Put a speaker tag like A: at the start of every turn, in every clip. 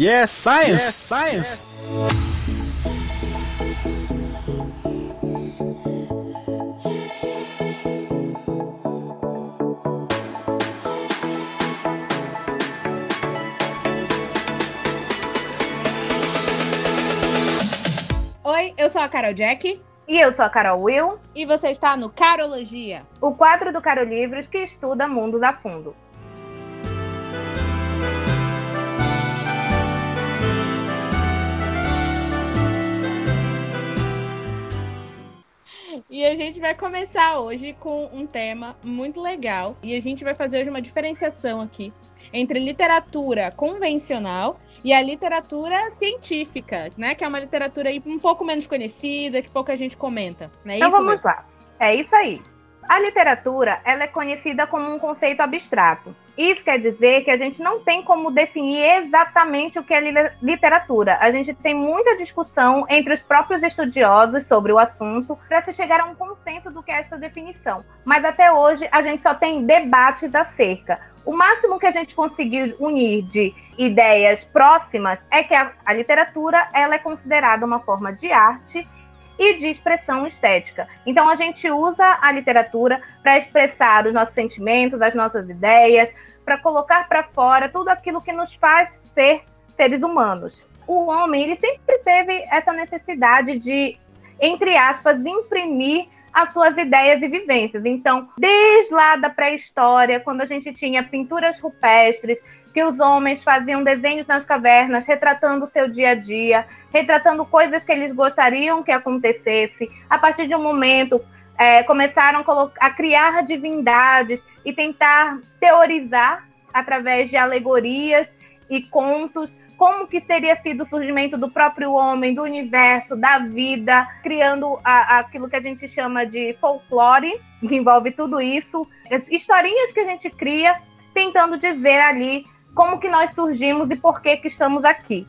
A: Yes, science! Yes, science!
B: Oi, eu sou a Carol Jack.
C: E eu sou a Carol Will.
B: E você está no Carologia,
C: o quadro do Caro Livros que estuda mundos a fundo.
B: E a gente vai começar hoje com um tema muito legal. E a gente vai fazer hoje uma diferenciação aqui entre literatura convencional e a literatura científica, né? Que é uma literatura aí um pouco menos conhecida, que pouca gente comenta. É
C: então
B: isso,
C: vamos lá. É isso aí. A literatura ela é conhecida como um conceito abstrato. Isso quer dizer que a gente não tem como definir exatamente o que é literatura. A gente tem muita discussão entre os próprios estudiosos sobre o assunto para se chegar a um consenso do que é essa definição. Mas até hoje a gente só tem debates acerca. O máximo que a gente conseguiu unir de ideias próximas é que a, a literatura ela é considerada uma forma de arte e de expressão estética. Então a gente usa a literatura para expressar os nossos sentimentos, as nossas ideias, para colocar para fora tudo aquilo que nos faz ser seres humanos. O homem ele sempre teve essa necessidade de, entre aspas, imprimir as suas ideias e vivências. Então, desde lá da pré-história, quando a gente tinha pinturas rupestres, que os homens faziam desenhos nas cavernas, retratando o seu dia a dia, retratando coisas que eles gostariam que acontecesse. A partir de um momento, é, começaram a, criar divindades e tentar teorizar através de alegorias e contos como que teria sido o surgimento do próprio homem, do universo, da vida, criando a, aquilo que a gente chama de folclore, que envolve tudo isso, historinhas que a gente cria, tentando dizer ali como que nós surgimos e por que que estamos aqui.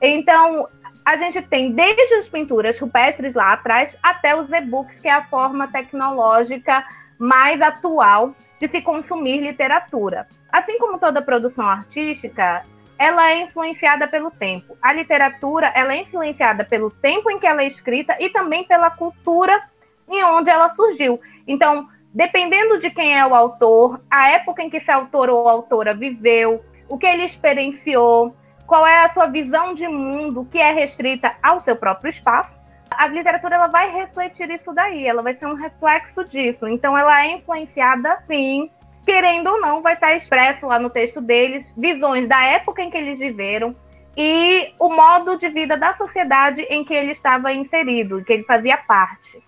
C: Então, a gente tem desde as pinturas rupestres lá atrás até os e-books, que é a forma tecnológica mais atual de se consumir literatura. Assim como toda produção artística, ela é influenciada pelo tempo. A literatura, ela é influenciada pelo tempo em que ela é escrita e também pela cultura em onde ela surgiu. Então, dependendo de quem é o autor, a época em que esse autor ou autora viveu, o que ele experienciou, qual é a sua visão de mundo que é restrita ao seu próprio espaço. A literatura ela vai refletir isso daí, ela vai ser um reflexo disso. Então ela é influenciada, sim, querendo ou não, vai estar expresso lá no texto deles visões da época em que eles viveram e o modo de vida da sociedade em que ele estava inserido, que ele fazia parte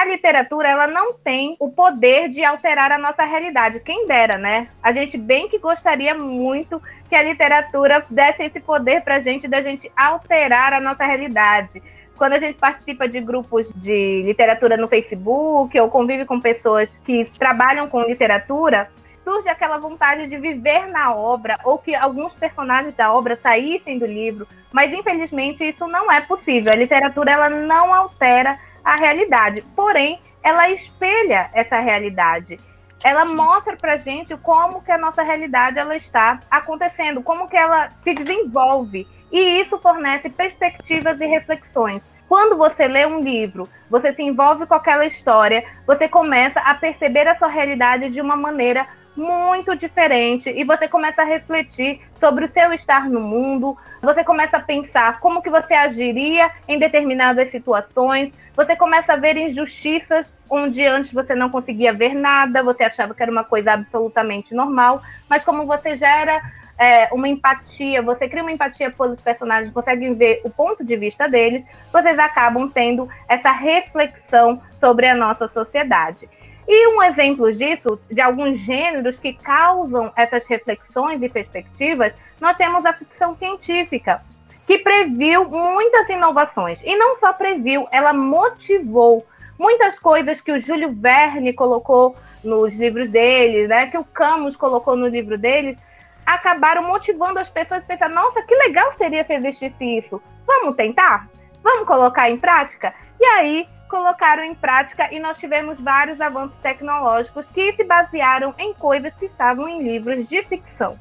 C: a literatura ela não tem o poder de alterar a nossa realidade. Quem dera, né? A gente bem que gostaria muito que a literatura desse esse poder para a gente da gente alterar a nossa realidade. Quando a gente participa de grupos de literatura no Facebook ou convive com pessoas que trabalham com literatura, surge aquela vontade de viver na obra ou que alguns personagens da obra saíssem do livro, mas infelizmente isso não é possível. A literatura ela não altera a realidade. Porém, ela espelha essa realidade. Ela mostra pra gente como que a nossa realidade ela está acontecendo, como que ela se desenvolve. E isso fornece perspectivas e reflexões. Quando você lê um livro, você se envolve com aquela história, você começa a perceber a sua realidade de uma maneira muito diferente e você começa a refletir sobre o seu estar no mundo, você começa a pensar como que você agiria em determinadas situações, você começa a ver injustiças onde antes você não conseguia ver nada, você achava que era uma coisa absolutamente normal, mas como você gera é, uma empatia, você cria uma empatia pelos personagens, consegue ver o ponto de vista deles, vocês acabam tendo essa reflexão sobre a nossa sociedade. E um exemplo disso, de alguns gêneros que causam essas reflexões e perspectivas, nós temos a ficção científica, que previu muitas inovações. E não só previu, ela motivou muitas coisas que o Júlio Verne colocou nos livros dele, né, que o Camus colocou no livro dele, acabaram motivando as pessoas a pensar: nossa, que legal seria se existisse isso. Vamos tentar? Vamos colocar em prática? E aí colocaram em prática e nós tivemos vários avanços tecnológicos que se basearam em coisas que estavam em livros de ficção.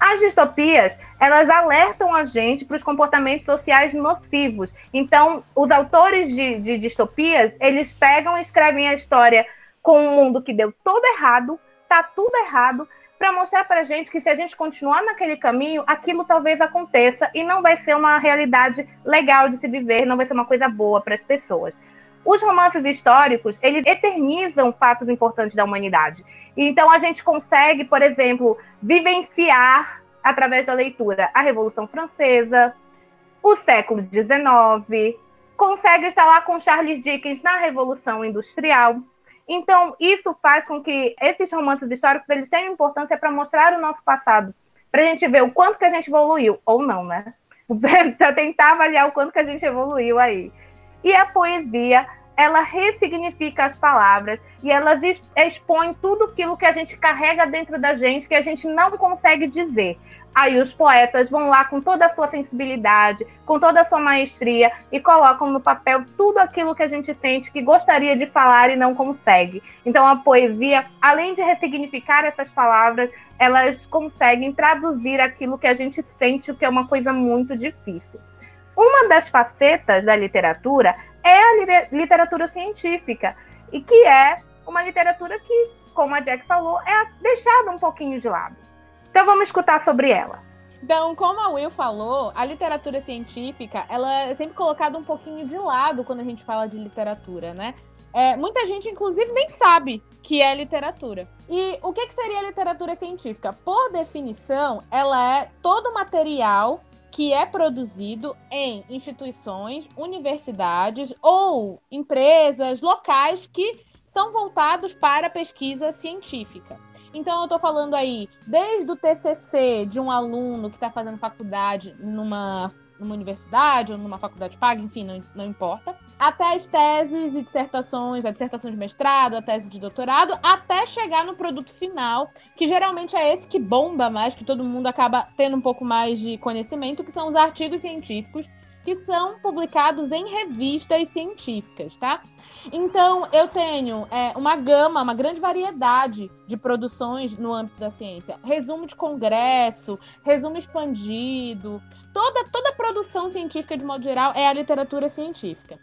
C: As distopias, elas alertam a gente para os comportamentos sociais nocivos. Então, os autores de, de distopias, eles pegam e escrevem a história com um mundo que deu todo errado, tá tudo errado, para mostrar para a gente que se a gente continuar naquele caminho, aquilo talvez aconteça e não vai ser uma realidade legal de se viver, não vai ser uma coisa boa para as pessoas. Os romances históricos, eles eternizam fatos importantes da humanidade. Então a gente consegue, por exemplo, vivenciar através da leitura a Revolução Francesa, o século XIX, consegue estar lá com Charles Dickens na Revolução Industrial. Então, isso faz com que esses romances históricos eles tenham importância para mostrar o nosso passado, para a gente ver o quanto que a gente evoluiu, ou não, né? Para tentar avaliar o quanto que a gente evoluiu aí. E a poesia, ela ressignifica as palavras e ela expõe tudo aquilo que a gente carrega dentro da gente que a gente não consegue dizer. Aí os poetas vão lá com toda a sua sensibilidade, com toda a sua maestria e colocam no papel tudo aquilo que a gente sente que gostaria de falar e não consegue. Então a poesia, além de ressignificar essas palavras, elas conseguem traduzir aquilo que a gente sente, o que é uma coisa muito difícil. Uma das facetas da literatura é a literatura científica, e que é uma literatura que, como a Jack falou, é deixada um pouquinho de lado. Então vamos escutar sobre ela.
B: Então, como a Will falou, a literatura científica, ela é sempre colocada um pouquinho de lado quando a gente fala de literatura, né? É, muita gente, inclusive, nem sabe que é literatura. E o que, que seria literatura científica? Por definição, ela é todo material que é produzido em instituições, universidades ou empresas locais que são voltados para a pesquisa científica. Então, eu estou falando aí desde o TCC de um aluno que está fazendo faculdade numa numa universidade ou numa faculdade paga, enfim, não, não importa. Até as teses e dissertações, a dissertação de mestrado, a tese de doutorado, até chegar no produto final, que geralmente é esse que bomba mais, que todo mundo acaba tendo um pouco mais de conhecimento, que são os artigos científicos que são publicados em revistas científicas, tá? Então, eu tenho é, uma gama, uma grande variedade de produções no âmbito da ciência. Resumo de congresso, resumo expandido, toda, toda produção científica, de modo geral, é a literatura científica.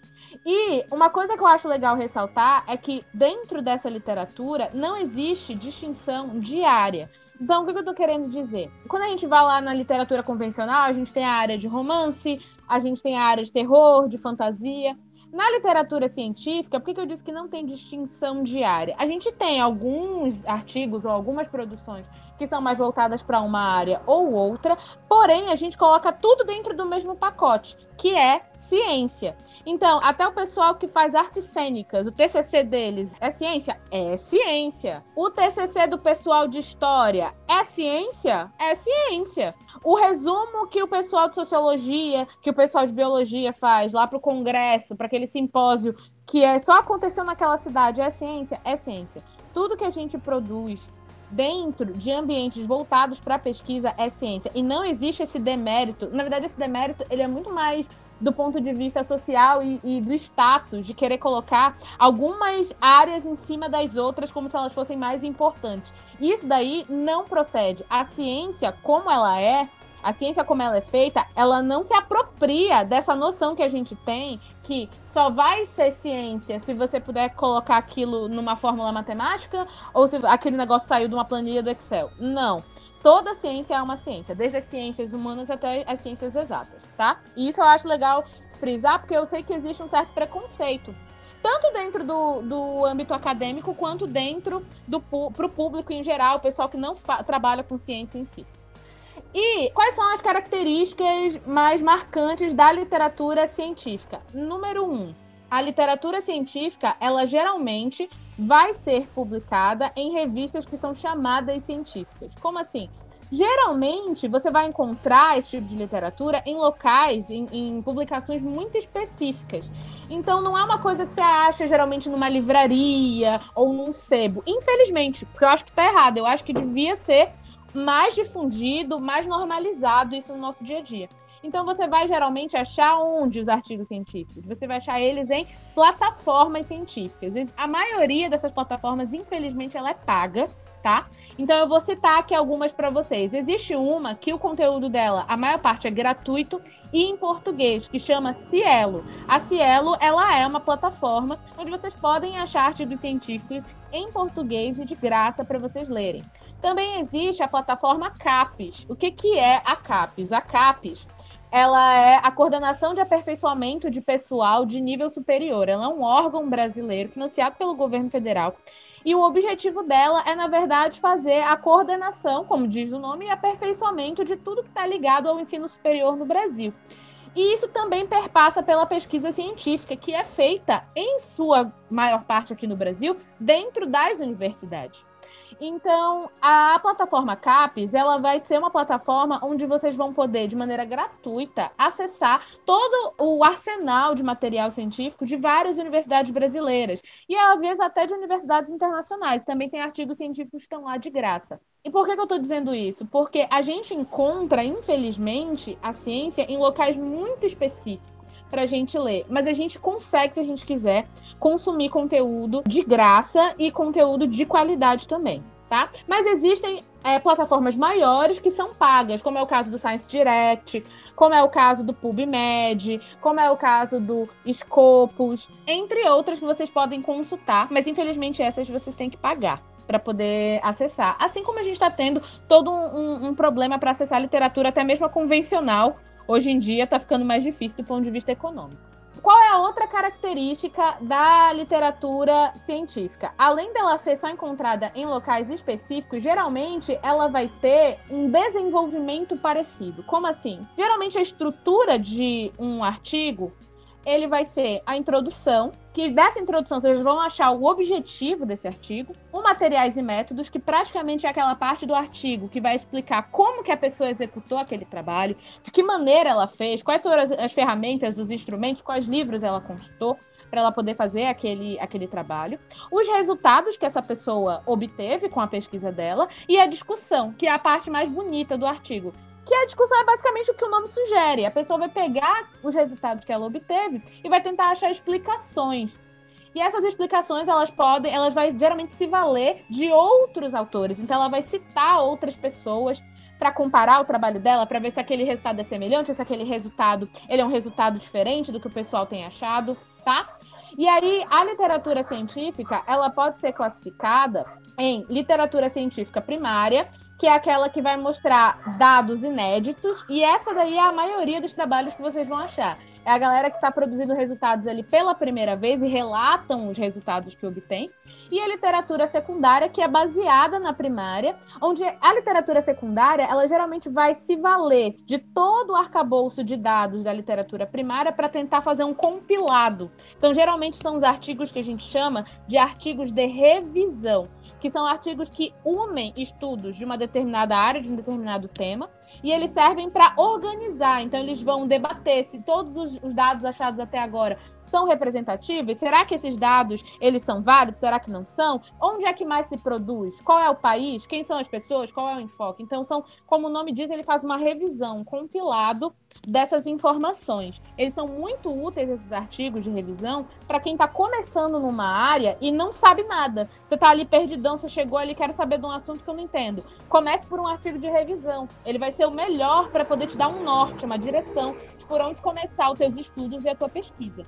B: E uma coisa que eu acho legal ressaltar é que dentro dessa literatura não existe distinção diária. Então, o que eu estou querendo dizer? Quando a gente vai lá na literatura convencional, a gente tem a área de romance, a gente tem a área de terror, de fantasia. Na literatura científica, por que eu disse que não tem distinção diária? A gente tem alguns artigos ou algumas produções que são mais voltadas para uma área ou outra, porém a gente coloca tudo dentro do mesmo pacote, que é ciência. Então, até o pessoal que faz artes cênicas, o TCC deles é ciência? É ciência. O TCC do pessoal de história é ciência? É ciência. O resumo que o pessoal de sociologia, que o pessoal de biologia faz lá para o congresso, para aquele simpósio que é só aconteceu naquela cidade, é ciência? É ciência. Tudo que a gente produz dentro de ambientes voltados para pesquisa é ciência. E não existe esse demérito. Na verdade, esse demérito ele é muito mais do ponto de vista social e, e, do status, de querer colocar algumas áreas em cima das outras como se elas fossem mais importantes. Isso daí não procede. A ciência, como ela é, a ciência como ela é feita, ela não se apropria dessa noção que a gente tem que só vai ser ciência se você puder colocar aquilo numa fórmula matemática ou se aquele negócio saiu de uma planilha do Excel. Não. Toda ciência é uma ciência, desde as ciências humanas até as ciências exatas, tá? E isso eu acho legal frisar, porque eu sei que existe um certo preconceito tanto dentro do, do âmbito acadêmico quanto dentro do pro público em geral, o pessoal que não trabalha com ciência em si. E quais são as características mais marcantes da literatura científica? Número um, a literatura científica, ela geralmente vai ser publicada em revistas que são chamadas científicas. Como assim? Geralmente, você vai encontrar esse tipo de literatura em locais, em, em, publicações muito específicas. Então, não é uma coisa que você acha geralmente numa livraria ou num sebo. Infelizmente, porque eu acho que está errado. Eu acho que devia ser mais difundido, mais normalizado isso no nosso dia a dia. Então você vai geralmente achar onde os artigos científicos? Você vai achar eles em plataformas científicas. A maioria dessas plataformas, infelizmente, ela é paga, tá? Então eu vou citar aqui algumas para vocês. Existe uma que o conteúdo dela, a maior parte é gratuito e em português, que chama Cielo. A Cielo, ela é uma plataforma onde vocês podem achar artigos científicos em português e de graça para vocês lerem. Também existe a plataforma CAPES. O que, que é a CAPES? A CAPES ela é a coordenação de aperfeiçoamento de pessoal de nível superior. Ela é um órgão brasileiro financiado pelo governo federal. E o objetivo dela é, na verdade, fazer a coordenação, como diz o nome, e aperfeiçoamento de tudo que está ligado ao ensino superior no Brasil. E isso também perpassa pela pesquisa científica, que é feita, em sua maior parte aqui no Brasil, dentro das universidades. Então, a plataforma CAPES, ela vai ser uma plataforma onde vocês vão poder, de maneira gratuita, acessar todo o arsenal de material científico de várias universidades brasileiras. E, às vezes, até de universidades internacionais. Também tem artigos científicos que estão lá de graça. E por que, que eu estou dizendo isso? Porque a gente encontra, infelizmente, a ciência em locais muito específicos para a gente ler. Mas a gente consegue, se a gente quiser, consumir conteúdo de graça e conteúdo de qualidade também. Tá? Mas existem é, plataformas maiores que são pagas, como é o caso do Science Direct, como é o caso do PubMed, como é o caso do Scopus, entre outras que vocês podem consultar, mas infelizmente essas vocês têm que pagar para poder acessar. Assim como a gente está tendo todo um, um, um problema para acessar literatura, até mesmo a convencional, hoje em dia está ficando mais difícil do ponto de vista econômico. Qual é a outra característica da literatura científica? Além dela ser só encontrada em locais específicos, geralmente ela vai ter um desenvolvimento parecido. Como assim? Geralmente a estrutura de um artigo ele vai ser a introdução, que dessa introdução vocês vão achar o objetivo desse artigo, o materiais e métodos, que praticamente é aquela parte do artigo que vai explicar como que a pessoa executou aquele trabalho, de que maneira ela fez, quais foram as, as ferramentas, os instrumentos, quais livros ela consultou para ela poder fazer aquele, aquele trabalho, os resultados que essa pessoa obteve com a pesquisa dela e a discussão, que é a parte mais bonita do artigo, que a discussão é basicamente o que o nome sugere. A pessoa vai pegar os resultados que ela obteve e vai tentar achar explicações. E essas explicações, elas podem, elas vai geralmente se valer de outros autores. Então ela vai citar outras pessoas para comparar o trabalho dela, para ver se aquele resultado é semelhante, se aquele resultado, ele é um resultado diferente do que o pessoal tem achado, tá? E aí, a literatura científica, ela pode ser classificada em literatura científica primária, que é aquela que vai mostrar dados inéditos, e essa daí é a maioria dos trabalhos que vocês vão achar. É a galera que está produzindo resultados ali pela primeira vez e relatam os resultados que obtém. E a literatura secundária, que é baseada na primária, onde a literatura secundária, ela geralmente vai se valer de todo o arcabouço de dados da literatura primária para tentar fazer um compilado. Então, geralmente são os artigos que a gente chama de artigos de revisão que são artigos que unem estudos de uma determinada área, de um determinado tema, e eles servem para organizar. Então, eles vão debater se todos os dados achados até agora são representativos? Será que esses dados eles são válidos? Será que não são? Onde é que mais se produz? Qual é o país? Quem são as pessoas? Qual é o enfoque? Então são, como o nome diz, ele faz uma revisão, um compilado dessas informações. Eles são muito úteis esses artigos de revisão para quem está começando numa área e não sabe nada. Você está ali perdidão, você chegou ali, quero saber de um assunto que eu não entendo. Comece por um artigo de revisão. Ele vai ser o melhor para poder te dar um norte, uma direção de por onde começar os teus estudos e a tua pesquisa.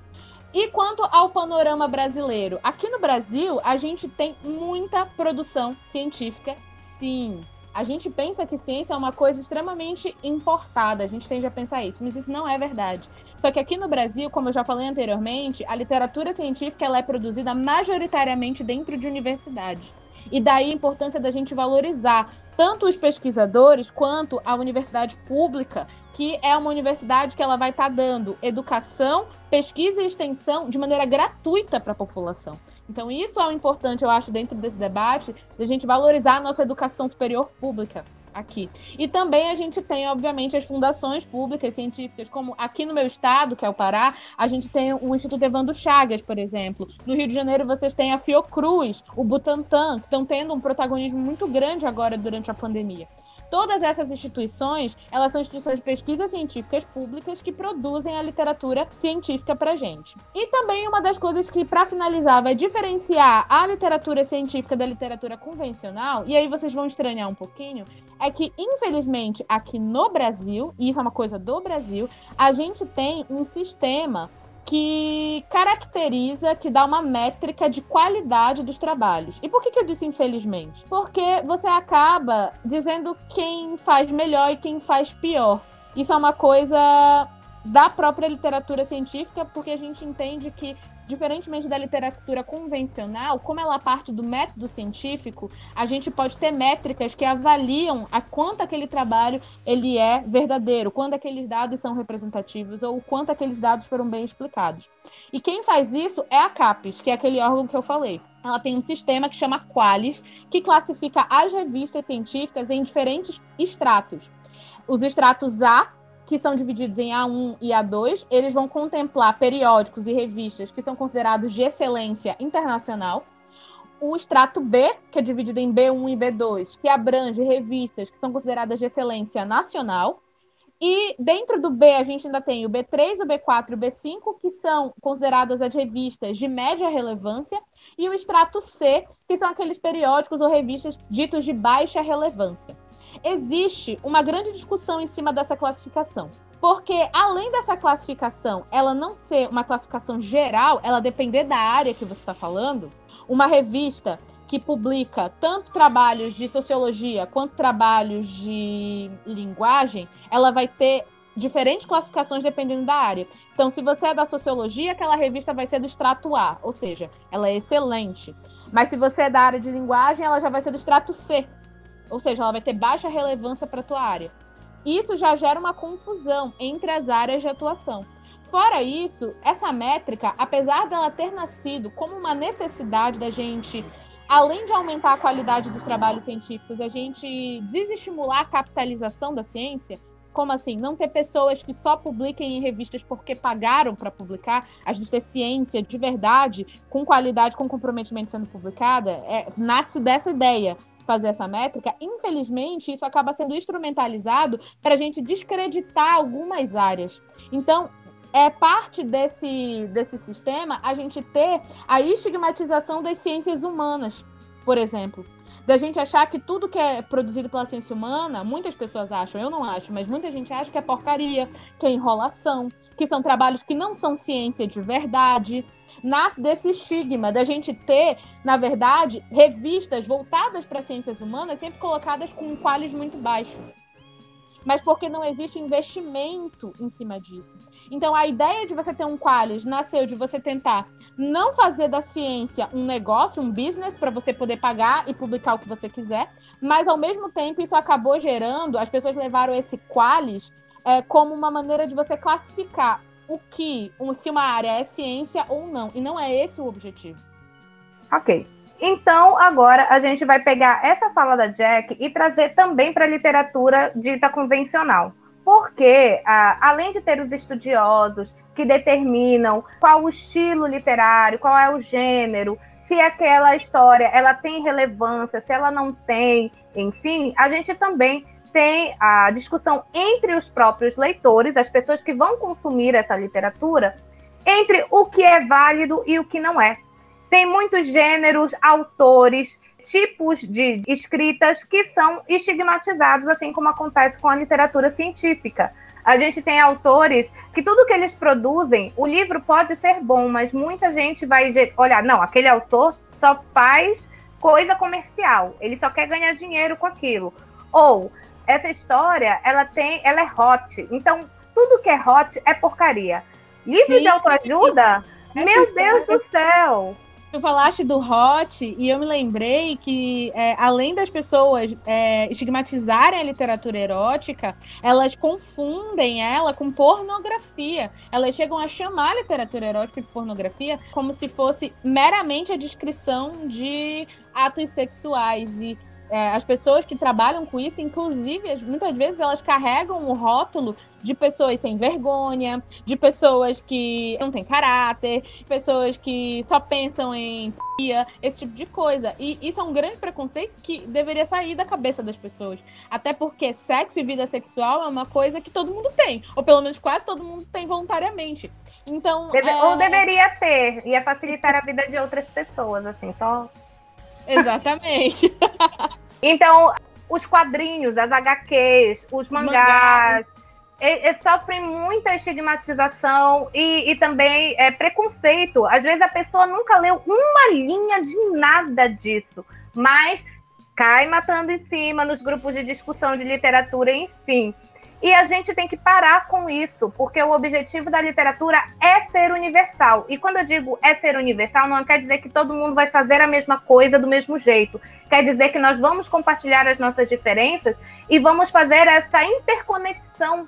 B: E quanto ao panorama brasileiro, aqui no Brasil a gente tem muita produção científica, sim. A gente pensa que ciência é uma coisa extremamente importada, a gente tende a pensar isso, mas isso não é verdade. Só que aqui no Brasil, como eu já falei anteriormente, a literatura científica ela é produzida majoritariamente dentro de universidades. E daí a importância da gente valorizar tanto os pesquisadores quanto a universidade pública, que é uma universidade que ela vai estar tá dando educação, pesquisa e extensão de maneira gratuita para a população. Então, isso é o importante, eu acho, dentro desse debate, da gente valorizar a nossa educação superior pública aqui. E também a gente tem, obviamente, as fundações públicas científicas, como aqui no meu estado, que é o Pará, a gente tem o Instituto Evandro Chagas, por exemplo. No Rio de Janeiro, vocês têm a Fiocruz, o Butantan, que estão tendo um protagonismo muito grande agora durante a pandemia. Todas essas instituições, elas são instituições de pesquisa científicas públicas que produzem a literatura científica pra gente. E também uma das coisas que, para finalizar, vai diferenciar a literatura científica da literatura convencional, e aí vocês vão estranhar um pouquinho, é que, infelizmente, aqui no Brasil, e isso é uma coisa do Brasil, a gente tem um sistema que caracteriza, que dá uma métrica de qualidade dos trabalhos. E por que, que eu disse infelizmente? Porque você acaba dizendo quem faz melhor e quem faz pior. Isso é uma coisa da própria literatura científica, porque a gente entende que diferentemente da literatura convencional, como ela parte do método científico, a gente pode ter métricas que avaliam a quanto aquele trabalho ele é verdadeiro, quando aqueles dados são representativos ou quanto aqueles dados foram bem explicados. E quem faz isso é a CAPES, que é aquele órgão que eu falei. Ela tem um sistema que chama Qualis, que classifica as revistas científicas em diferentes estratos. Os estratos A que são divididos em A1 e A2, eles vão contemplar periódicos e revistas que são considerados de excelência internacional. O extrato B, que é dividido em B1 e B2, que abrange revistas que são consideradas de excelência nacional. E dentro do B, a gente ainda tem o B3, o B4 e o B5, que são consideradas as revistas de média relevância, e o extrato C, que são aqueles periódicos ou revistas ditos de baixa relevância existe uma grande discussão em cima dessa classificação. Porque, além dessa classificação, ela não ser uma classificação geral, ela depender da área que você está falando, uma revista que publica tanto trabalhos de sociologia quanto trabalhos de linguagem, ela vai ter diferentes classificações dependendo da área. Então, se você é da sociologia, aquela revista vai ser do extrato A, ou seja, ela é excelente. Mas se você é da área de linguagem, ela já vai ser do extrato C, ou seja, ela vai ter baixa relevância para a tua área. Isso já gera uma confusão entre as áreas de atuação. Fora isso, essa métrica, apesar dela ter nascido como uma necessidade da gente, além de aumentar a qualidade dos trabalhos científicos, a gente desestimular a capitalização da ciência, como assim? Não ter pessoas que só publiquem em revistas porque pagaram para publicar, a gente ter ciência de verdade, com qualidade, com comprometimento sendo publicada, é, nasce dessa ideia fazer essa métrica, infelizmente, isso acaba sendo instrumentalizado para a gente descreditar algumas áreas. Então, é parte desse, desse sistema a gente ter a estigmatização das ciências humanas, por exemplo. Da gente achar que tudo que é produzido pela ciência humana, muitas pessoas acham, eu não acho, mas muita gente acha que é porcaria, que é enrolação, que são trabalhos que não são ciência de verdade. Nasce desse estigma da gente ter, na verdade, revistas voltadas para ciências humanas sempre colocadas com um qualis muito baixo. Mas porque não existe investimento em cima disso. Então, a ideia de você ter um qualis nasceu de você tentar não fazer da ciência um negócio, um business, para você poder pagar e publicar o que você quiser, mas ao mesmo tempo isso acabou gerando, as pessoas levaram esse qualis é, como uma maneira de você classificar o que, se uma área é ciência ou não. E não é esse o objetivo.
C: Ok. Então, agora a gente vai pegar essa fala da Jack e trazer também para a literatura dita convencional. Porque, além de ter os estudiosos que determinam qual o estilo literário, qual é o gênero, se aquela história ela tem relevância, se ela não tem, enfim, a gente também tem a discussão entre os próprios leitores, as pessoas que vão consumir essa literatura, entre o que é válido e o que não é. Tem muitos gêneros, autores, tipos de escritas que são estigmatizados, assim como acontece com a literatura científica. A gente tem autores que tudo que eles produzem, o livro pode ser bom, mas muita gente vai olhar, não, aquele autor só faz coisa comercial, ele só quer ganhar dinheiro com aquilo. Ou essa história, ela tem, ela é hot. Então, tudo que é hot é porcaria. Livro Sim. de autoajuda? Meu Deus do céu!
B: Tu falaste do hot e eu me lembrei que, é, além das pessoas é, estigmatizarem a literatura erótica, elas confundem ela com pornografia. Elas chegam a chamar a literatura erótica de pornografia como se fosse meramente a descrição de atos sexuais. E é, as pessoas que trabalham com isso, inclusive, muitas vezes elas carregam o rótulo de pessoas sem vergonha, de pessoas que não têm caráter, pessoas que só pensam em esse tipo de coisa. E isso é um grande preconceito que deveria sair da cabeça das pessoas. Até porque sexo e vida sexual é uma coisa que todo mundo tem, ou pelo menos quase todo mundo tem voluntariamente. Então,
C: Deve, é... ou deveria ter, ia facilitar a vida de outras pessoas, assim, só
B: Exatamente.
C: então, os quadrinhos, as HQs, os mangás, eles sofrem muita estigmatização e, e também é, preconceito. Às vezes a pessoa nunca leu uma linha de nada disso, mas cai matando em cima nos grupos de discussão de literatura, enfim. E a gente tem que parar com isso, porque o objetivo da literatura é ser universal. E quando eu digo é ser universal, não quer dizer que todo mundo vai fazer a mesma coisa do mesmo jeito. Quer dizer que nós vamos compartilhar as nossas diferenças e vamos fazer essa interconexão.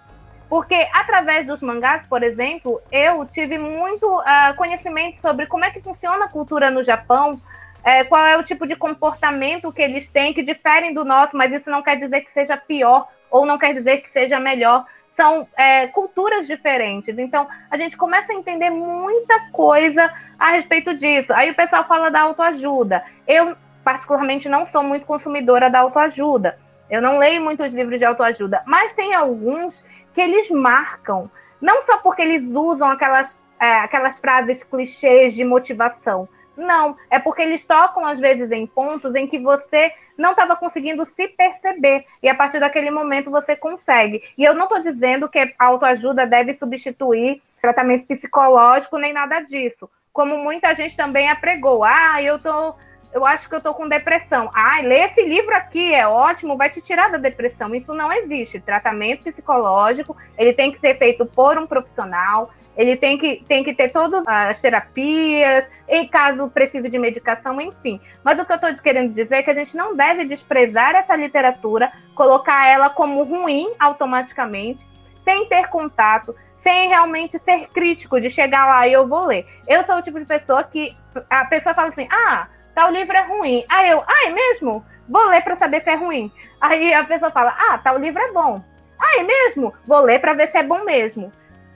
C: Porque através dos mangás, por exemplo, eu tive muito uh, conhecimento sobre como é que funciona a cultura no Japão, é, qual é o tipo de comportamento que eles têm, que diferem do nosso, mas isso não quer dizer que seja pior ou não quer dizer que seja melhor. São é, culturas diferentes. Então, a gente começa a entender muita coisa a respeito disso. Aí o pessoal fala da autoajuda. Eu, particularmente, não sou muito consumidora da autoajuda. Eu não leio muitos livros de autoajuda, mas tem alguns que eles marcam, não só porque eles usam aquelas, é, aquelas frases clichês de motivação, não, é porque eles tocam às vezes em pontos em que você não estava conseguindo se perceber e a partir daquele momento você consegue. E eu não estou dizendo que a autoajuda deve substituir tratamento psicológico nem nada disso. Como muita gente também apregou, ah, eu tô, eu acho que eu tô com depressão. Ah, lê esse livro aqui, é ótimo, vai te tirar da depressão. Isso não existe. Tratamento psicológico, ele tem que ser feito por um profissional, ele tem que, tem que ter todas as terapias, em caso precise de medicação, enfim. Mas o que eu estou querendo dizer é que a gente não deve desprezar essa literatura, colocar ela como ruim automaticamente, sem ter contato, sem realmente ser crítico, de chegar lá e eu vou ler. Eu sou o tipo de pessoa que a pessoa fala assim: ah, tal livro é ruim. Aí eu, ah, é mesmo? Vou ler para saber se é ruim. Aí a pessoa fala: ah, tal livro é bom. Ah, é mesmo? Vou ler para ver se é bom mesmo.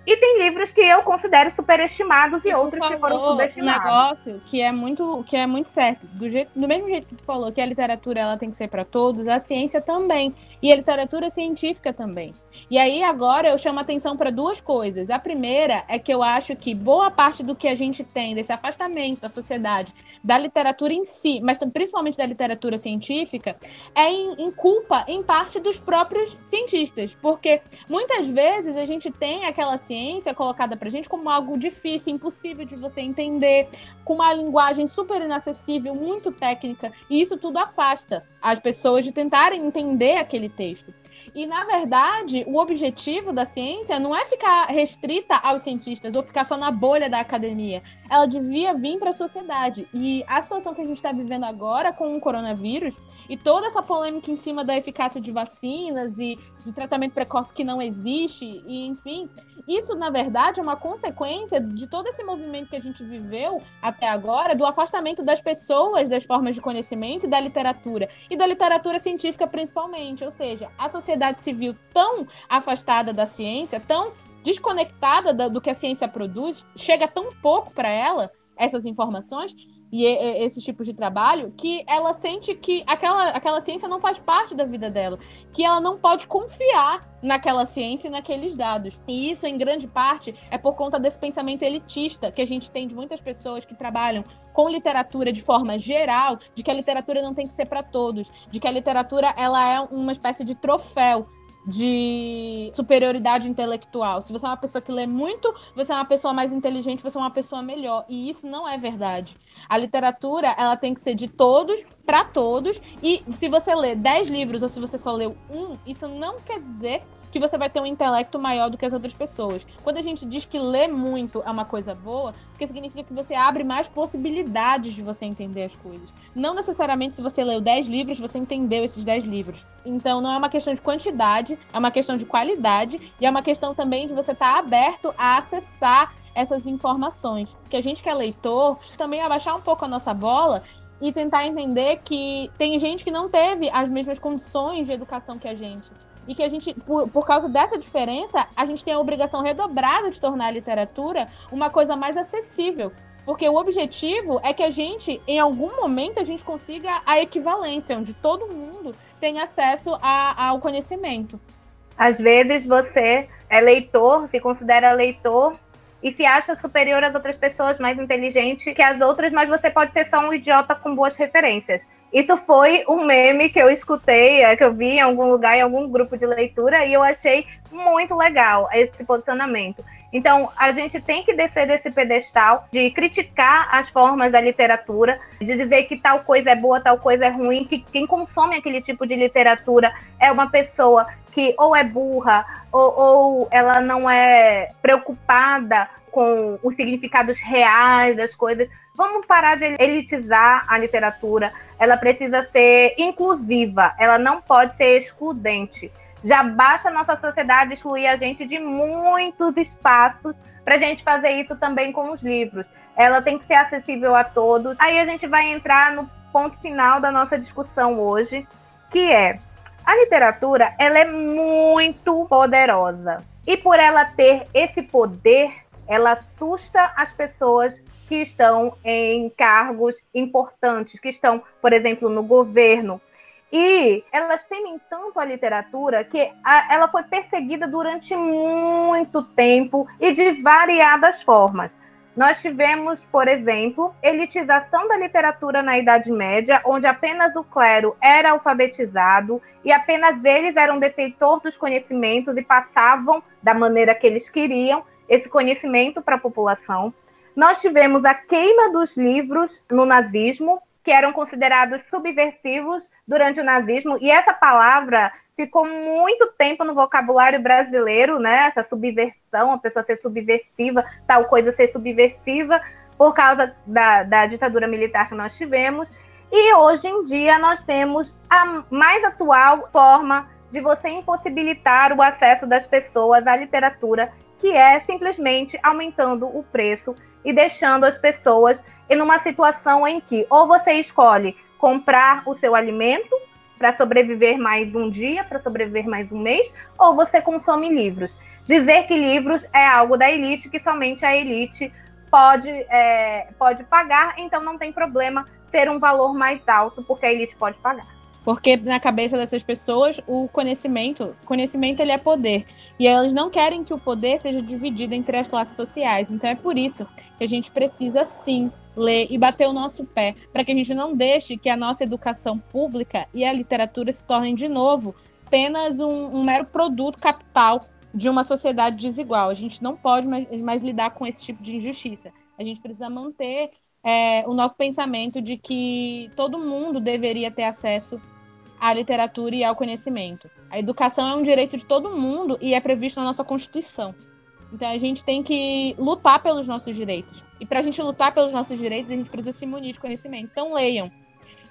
C: E tem livros que eu considero superestimados e outros que foram subestimados.
B: Um negócio que é muito, que é muito certo. Do, jeito, do mesmo jeito que tu falou que a literatura ela tem que ser para todos, a ciência também. E a literatura científica também. E aí agora eu chamo atenção para duas coisas. A primeira é que eu acho que boa parte do que a gente tem desse afastamento da sociedade, da literatura em si, mas principalmente da literatura científica, é em, em culpa em parte dos próprios cientistas, porque muitas vezes a gente tem aquela ciência colocada para gente como algo difícil, impossível de você entender, com uma linguagem super inacessível, muito técnica, e isso tudo afasta as pessoas de tentarem entender aquele texto. E, na verdade, o objetivo da ciência não é ficar restrita aos cientistas ou ficar só na bolha da academia. Ela devia vir para a sociedade. E a situação que a gente está vivendo agora com o coronavírus e toda essa polêmica em cima da eficácia de vacinas e de tratamento precoce que não existe, e enfim, isso, na verdade, é uma consequência de todo esse movimento que a gente viveu até agora, do afastamento das pessoas das formas de conhecimento e da literatura, e da literatura científica principalmente. Ou seja, a sociedade civil tão afastada da ciência, tão desconectada do que a ciência produz, chega tão pouco para ela essas informações, e esses tipos de trabalho, que ela sente que aquela, aquela ciência não faz parte da vida dela, que ela não pode confiar naquela ciência e naqueles dados. E isso, em grande parte, é por conta desse pensamento elitista que a gente tem de muitas pessoas que trabalham com literatura de forma geral, de que a literatura não tem que ser para todos, de que a literatura ela é uma espécie de troféu de superioridade intelectual. Se você é uma pessoa que lê muito, você é uma pessoa mais inteligente, você é uma pessoa melhor. E isso não é verdade. A literatura, ela tem que ser de todos para todos. E se você lê 10 livros ou se você só leu um, isso não quer dizer que você vai ter um intelecto maior do que as outras pessoas. Quando a gente diz que ler muito é uma coisa boa, porque significa que você abre mais possibilidades de você entender as coisas. Não necessariamente se você leu 10 livros, você entendeu esses 10 livros. Então não é uma questão de quantidade, é uma questão de qualidade e é uma questão também de você estar tá aberto a acessar essas informações. Que a gente que é leitor também abaixar um pouco a nossa bola e tentar entender que tem gente que não teve as mesmas condições de educação que a gente. E que a gente, por, por causa dessa diferença, a gente tem a obrigação redobrada de tornar a literatura uma coisa mais acessível. Porque o objetivo é que a gente, em algum momento, a gente consiga a equivalência, onde todo mundo tem acesso a, ao conhecimento.
C: Às vezes você é leitor, se considera leitor e se acha superior às outras pessoas, mais inteligente que as outras, mas você pode ser só um idiota com boas referências. Isso foi um meme que eu escutei, é, que eu vi em algum lugar, em algum grupo de leitura, e eu achei muito legal esse posicionamento. Então, a gente tem que descer desse pedestal de criticar as formas da literatura, de dizer que tal coisa é boa, tal coisa é ruim, que quem consome aquele tipo de literatura é uma pessoa que ou é burra ou, ou ela não é preocupada com os significados reais das coisas. Vamos parar de elitizar a literatura. Ela precisa ser inclusiva, ela não pode ser excludente. Já basta a nossa sociedade excluir a gente de muitos espaços para a gente fazer isso também com os livros. Ela tem que ser acessível a todos. Aí a gente vai entrar no ponto final da nossa discussão hoje, que é a literatura, ela é muito poderosa. E por ela ter esse poder, ela assusta as pessoas que estão em cargos importantes, que estão, por exemplo, no governo. E elas temem tanto a literatura que a, ela foi perseguida durante muito tempo e de variadas formas. Nós tivemos, por exemplo, elitização da literatura na Idade Média, onde apenas o clero era alfabetizado e apenas eles eram detentores dos conhecimentos e passavam da maneira que eles queriam esse conhecimento para a população. Nós tivemos a queima dos livros no nazismo, que eram considerados subversivos durante o nazismo, e essa palavra ficou muito tempo no vocabulário brasileiro, né? Essa subversão, a pessoa ser subversiva, tal coisa ser subversiva, por causa da, da ditadura militar que nós tivemos. E hoje em dia nós temos a mais atual forma de você impossibilitar o acesso das pessoas à literatura, que é simplesmente aumentando o preço e deixando as pessoas em uma situação em que ou você escolhe comprar o seu alimento para sobreviver mais um dia, para sobreviver mais um mês, ou você consome livros. Dizer que livros é algo da elite, que somente a elite pode, é, pode pagar, então não tem problema ter um valor mais alto, porque a elite pode pagar.
B: Porque na cabeça dessas pessoas, o conhecimento, conhecimento ele é poder. E elas não querem que o poder seja dividido entre as classes sociais. Então é por isso que a gente precisa sim ler e bater o nosso pé, para que a gente não deixe que a nossa educação pública e a literatura se tornem de novo apenas um, um mero produto capital de uma sociedade desigual. A gente não pode mais, mais lidar com esse tipo de injustiça. A gente precisa manter é, o nosso pensamento de que todo mundo deveria ter acesso à literatura e ao conhecimento. A educação é um direito de todo mundo e é previsto na nossa Constituição. Então a gente tem que lutar pelos nossos direitos. E para a gente lutar pelos nossos direitos, a gente precisa se munir de conhecimento. Então leiam.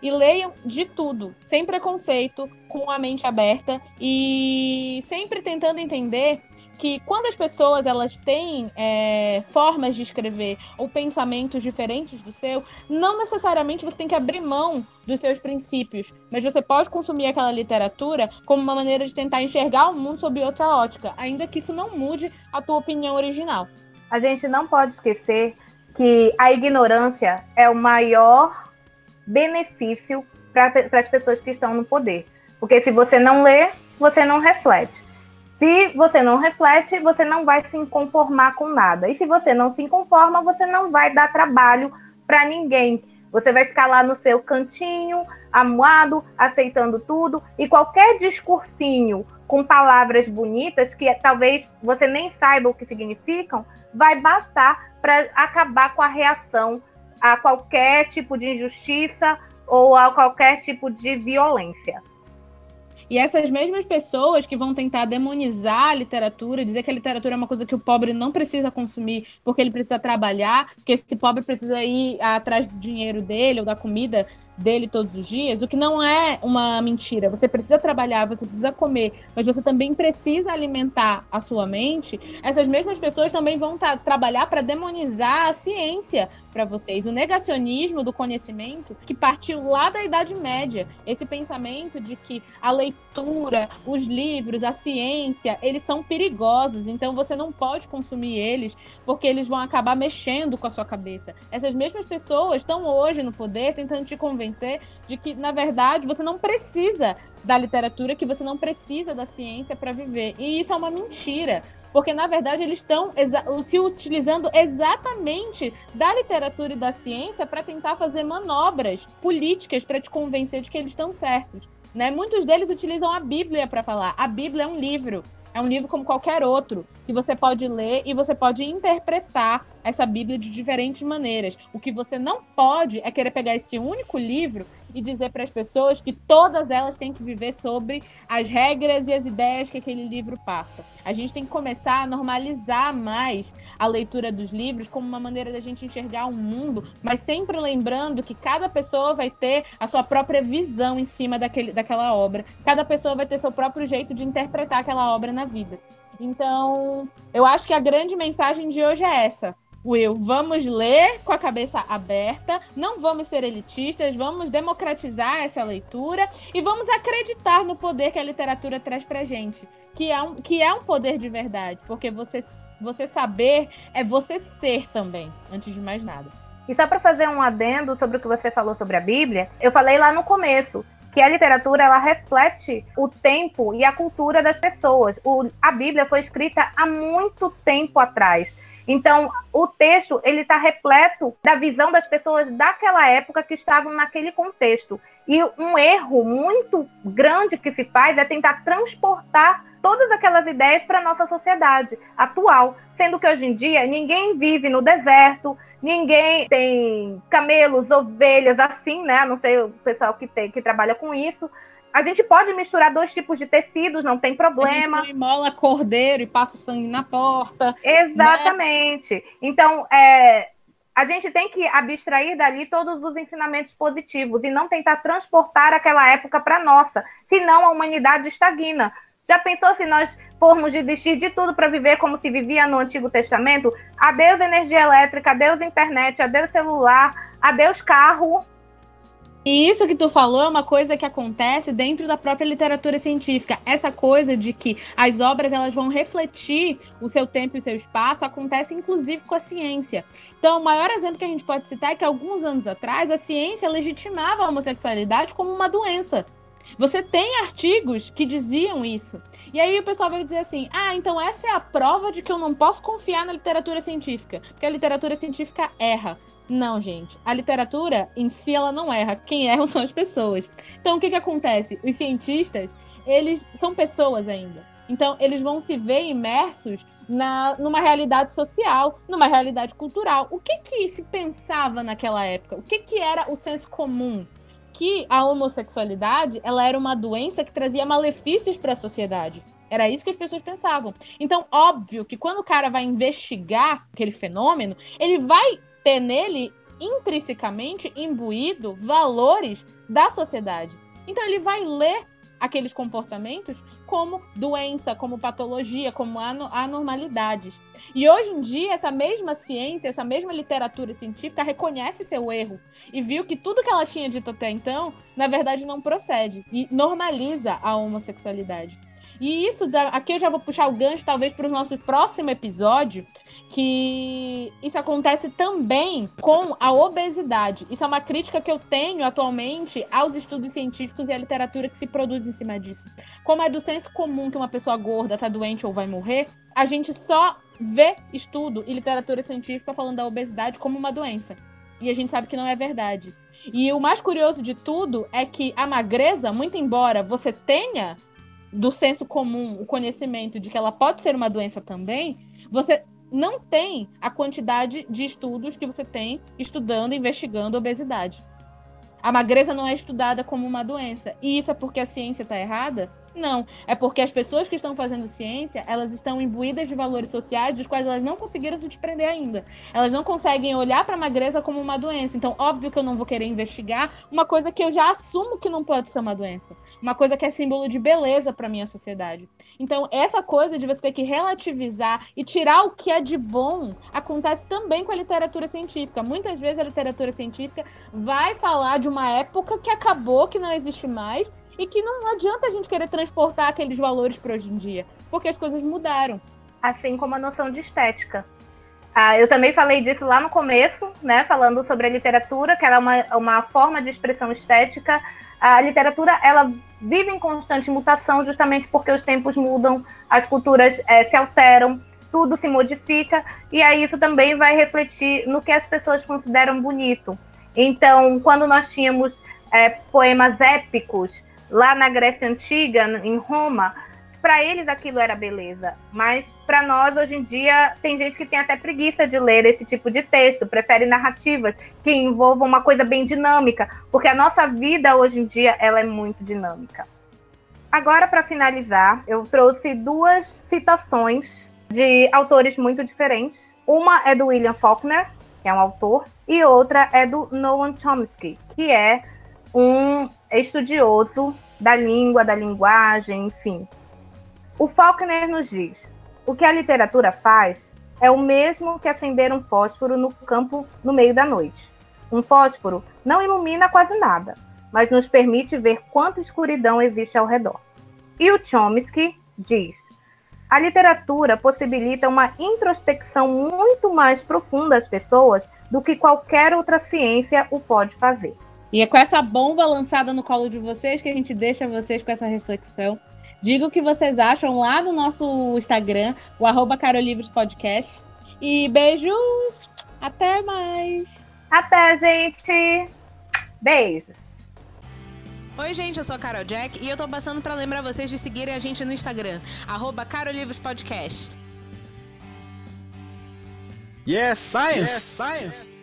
B: E leiam de tudo, sem preconceito, com a mente aberta e sempre tentando entender que quando as pessoas elas têm é, formas de escrever ou pensamentos diferentes do seu, não necessariamente você tem que abrir mão dos seus princípios, mas você pode consumir aquela literatura como uma maneira de tentar enxergar o mundo sob outra ótica, ainda que isso não mude a tua opinião original.
C: A gente não pode esquecer que a ignorância é o maior benefício para as pessoas que estão no poder. Porque se você não lê, você não reflete. Se você não reflete, você não vai se conformar com nada. E se você não se conforma, você não vai dar trabalho para ninguém. Você vai ficar lá no seu cantinho, amuado, aceitando tudo, e qualquer discursinho com palavras bonitas, que talvez você nem saiba o que significam, vai bastar para acabar com a reação a qualquer tipo de injustiça ou a qualquer tipo de violência.
B: E essas mesmas pessoas que vão tentar demonizar a literatura, dizer que a literatura é uma coisa que o pobre não precisa consumir porque ele precisa trabalhar, que esse pobre precisa ir atrás do dinheiro dele ou da comida dele todos os dias, o que não é uma mentira. Você precisa trabalhar, você precisa comer, mas você também precisa alimentar a sua mente. Essas mesmas pessoas também vão trabalhar para demonizar a ciência, para vocês. O negacionismo do conhecimento que partiu lá da Idade Média. Esse pensamento de que a leitura, os livros, a ciência, eles são perigosos, então você não pode consumir eles porque eles vão acabar mexendo com a sua cabeça. Essas mesmas pessoas estão hoje no poder tentando te convencer de que, na verdade, você não precisa da literatura, que você não precisa da ciência para viver. E isso é uma mentira porque na verdade eles estão se utilizando exatamente da literatura e da ciência para tentar fazer manobras políticas para te convencer de que eles estão certos. Né? Muitos deles utilizam a Bíblia para falar. A Bíblia é um livro, é um livro como qualquer outro, que você pode ler e você pode interpretar essa Bíblia de diferentes maneiras. O que você não pode é querer pegar esse único livro e dizer para as pessoas que todas elas têm que viver sobre as regras e as ideias que aquele livro passa. A gente tem que começar a normalizar mais a leitura dos livros como uma maneira da gente enxergar o mundo, mas sempre lembrando que cada pessoa vai ter a sua própria visão em cima daquele, daquela obra. Cada pessoa vai ter seu próprio jeito de interpretar aquela obra na vida. Então, eu acho que a grande mensagem de hoje é essa Will, vamos ler com a cabeça aberta, não vamos ser elitistas, vamos democratizar essa leitura e vamos acreditar no poder que a literatura traz pra gente, que é um, que é um poder de verdade, porque você, você saber é você ser também, antes de mais nada.
C: E só para fazer um adendo sobre o que você falou sobre a Bíblia, eu falei lá no começo que a literatura ela reflete o tempo e a cultura das pessoas. O, a Bíblia foi escrita há muito tempo atrás. Então, o texto ele está repleto da visão das pessoas daquela época que estavam naquele contexto. E um erro muito grande que se faz é tentar transportar todas aquelas ideias para a nossa sociedade atual, sendo que hoje em dia ninguém vive no deserto, ninguém tem camelos, ovelhas assim, né? Não sei o pessoal que tem que trabalha com isso, a gente pode misturar dois tipos de tecidos, não tem problema. A
B: gente mola cordeiro e passa sangue na porta.
C: Exatamente. Né? Então, é, a gente tem que abstrair dali todos os ensinamentos positivos e não tentar transportar aquela época para nossa, senão a humanidade estagna. Já pensou se nós formos desistir de tudo para viver como se vivia no Antigo Testamento? Adeus energia elétrica, adeus internet, adeus celular, adeus carro,
B: e isso que tu falou é uma coisa que acontece dentro da própria literatura científica. Essa coisa de que as obras elas vão refletir o seu tempo e o seu espaço acontece inclusive com a ciência. Então, o maior exemplo que a gente pode citar é que alguns anos atrás a ciência legitimava a homossexualidade como uma doença. Você tem artigos que diziam isso. E aí o pessoal vai dizer assim: ah, então essa é a prova de que eu não posso confiar na literatura científica, porque a literatura científica erra. Não, gente. A literatura em si ela não erra. Quem erra são as pessoas. Então o que que acontece? Os cientistas, eles são pessoas ainda. Então eles vão se ver imersos na, numa realidade social, numa realidade cultural. O que que se pensava naquela época? O que que era o senso comum? Que a homossexualidade, ela era uma doença que trazia malefícios para a sociedade. Era isso que as pessoas pensavam. Então, óbvio que quando o cara vai investigar aquele fenômeno, ele vai ter nele intrinsecamente imbuído valores da sociedade. Então ele vai ler aqueles comportamentos como doença, como patologia, como anormalidades. E hoje em dia, essa mesma ciência, essa mesma literatura científica reconhece seu erro e viu que tudo que ela tinha dito até então, na verdade, não procede e normaliza a homossexualidade. E isso, aqui eu já vou puxar o gancho, talvez, para o nosso próximo episódio, que isso acontece também com a obesidade. Isso é uma crítica que eu tenho atualmente aos estudos científicos e à literatura que se produz em cima disso. Como é do senso comum que uma pessoa gorda está doente ou vai morrer, a gente só vê estudo e literatura científica falando da obesidade como uma doença. E a gente sabe que não é verdade. E o mais curioso de tudo é que a magreza, muito embora você tenha do senso comum o conhecimento de que ela pode ser uma doença também, você não tem a quantidade de estudos que você tem estudando, investigando obesidade. A magreza não é estudada como uma doença. E isso é porque a ciência está errada? Não. É porque as pessoas que estão fazendo ciência, elas estão imbuídas de valores sociais dos quais elas não conseguiram se desprender ainda. Elas não conseguem olhar para a magreza como uma doença. Então, óbvio que eu não vou querer investigar uma coisa que eu já assumo que não pode ser uma doença. Uma coisa que é símbolo de beleza para minha sociedade. Então, essa coisa de você ter que relativizar e tirar o que é de bom acontece também com a literatura científica. Muitas vezes a literatura científica vai falar de uma época que acabou, que não existe mais, e que não adianta a gente querer transportar aqueles valores para hoje em dia, porque as coisas mudaram.
C: Assim como a noção de estética. Ah, eu também falei disso lá no começo, né? Falando sobre a literatura, que ela é uma, uma forma de expressão estética. A literatura, ela vive em constante mutação, justamente porque os tempos mudam, as culturas é, se alteram, tudo se modifica, e aí isso também vai refletir no que as pessoas consideram bonito. Então, quando nós tínhamos é, poemas épicos lá na Grécia Antiga, em Roma, para eles aquilo era beleza, mas para nós hoje em dia tem gente que tem até preguiça de ler esse tipo de texto, prefere narrativas que envolvam uma coisa bem dinâmica, porque a nossa vida hoje em dia ela é muito dinâmica. Agora para finalizar, eu trouxe duas citações de autores muito diferentes. Uma é do William Faulkner, que é um autor, e outra é do Noam Chomsky, que é um estudioso da língua, da linguagem, enfim, o Faulkner nos diz: o que a literatura faz é o mesmo que acender um fósforo no campo no meio da noite. Um fósforo não ilumina quase nada, mas nos permite ver quanta escuridão existe ao redor. E o Chomsky diz: a literatura possibilita uma introspecção muito mais profunda às pessoas do que qualquer outra ciência o pode fazer.
B: E é com essa bomba lançada no colo de vocês que a gente deixa vocês com essa reflexão. Diga o que vocês acham lá no nosso Instagram, o arroba Carolivros Podcast. E beijos! Até mais!
C: Até, gente! Beijos!
A: Oi, gente, eu sou a Carol Jack e eu tô passando para lembrar vocês de seguirem a gente no Instagram, arroba Carolivros Podcast.
D: Yes, science! Yes, science!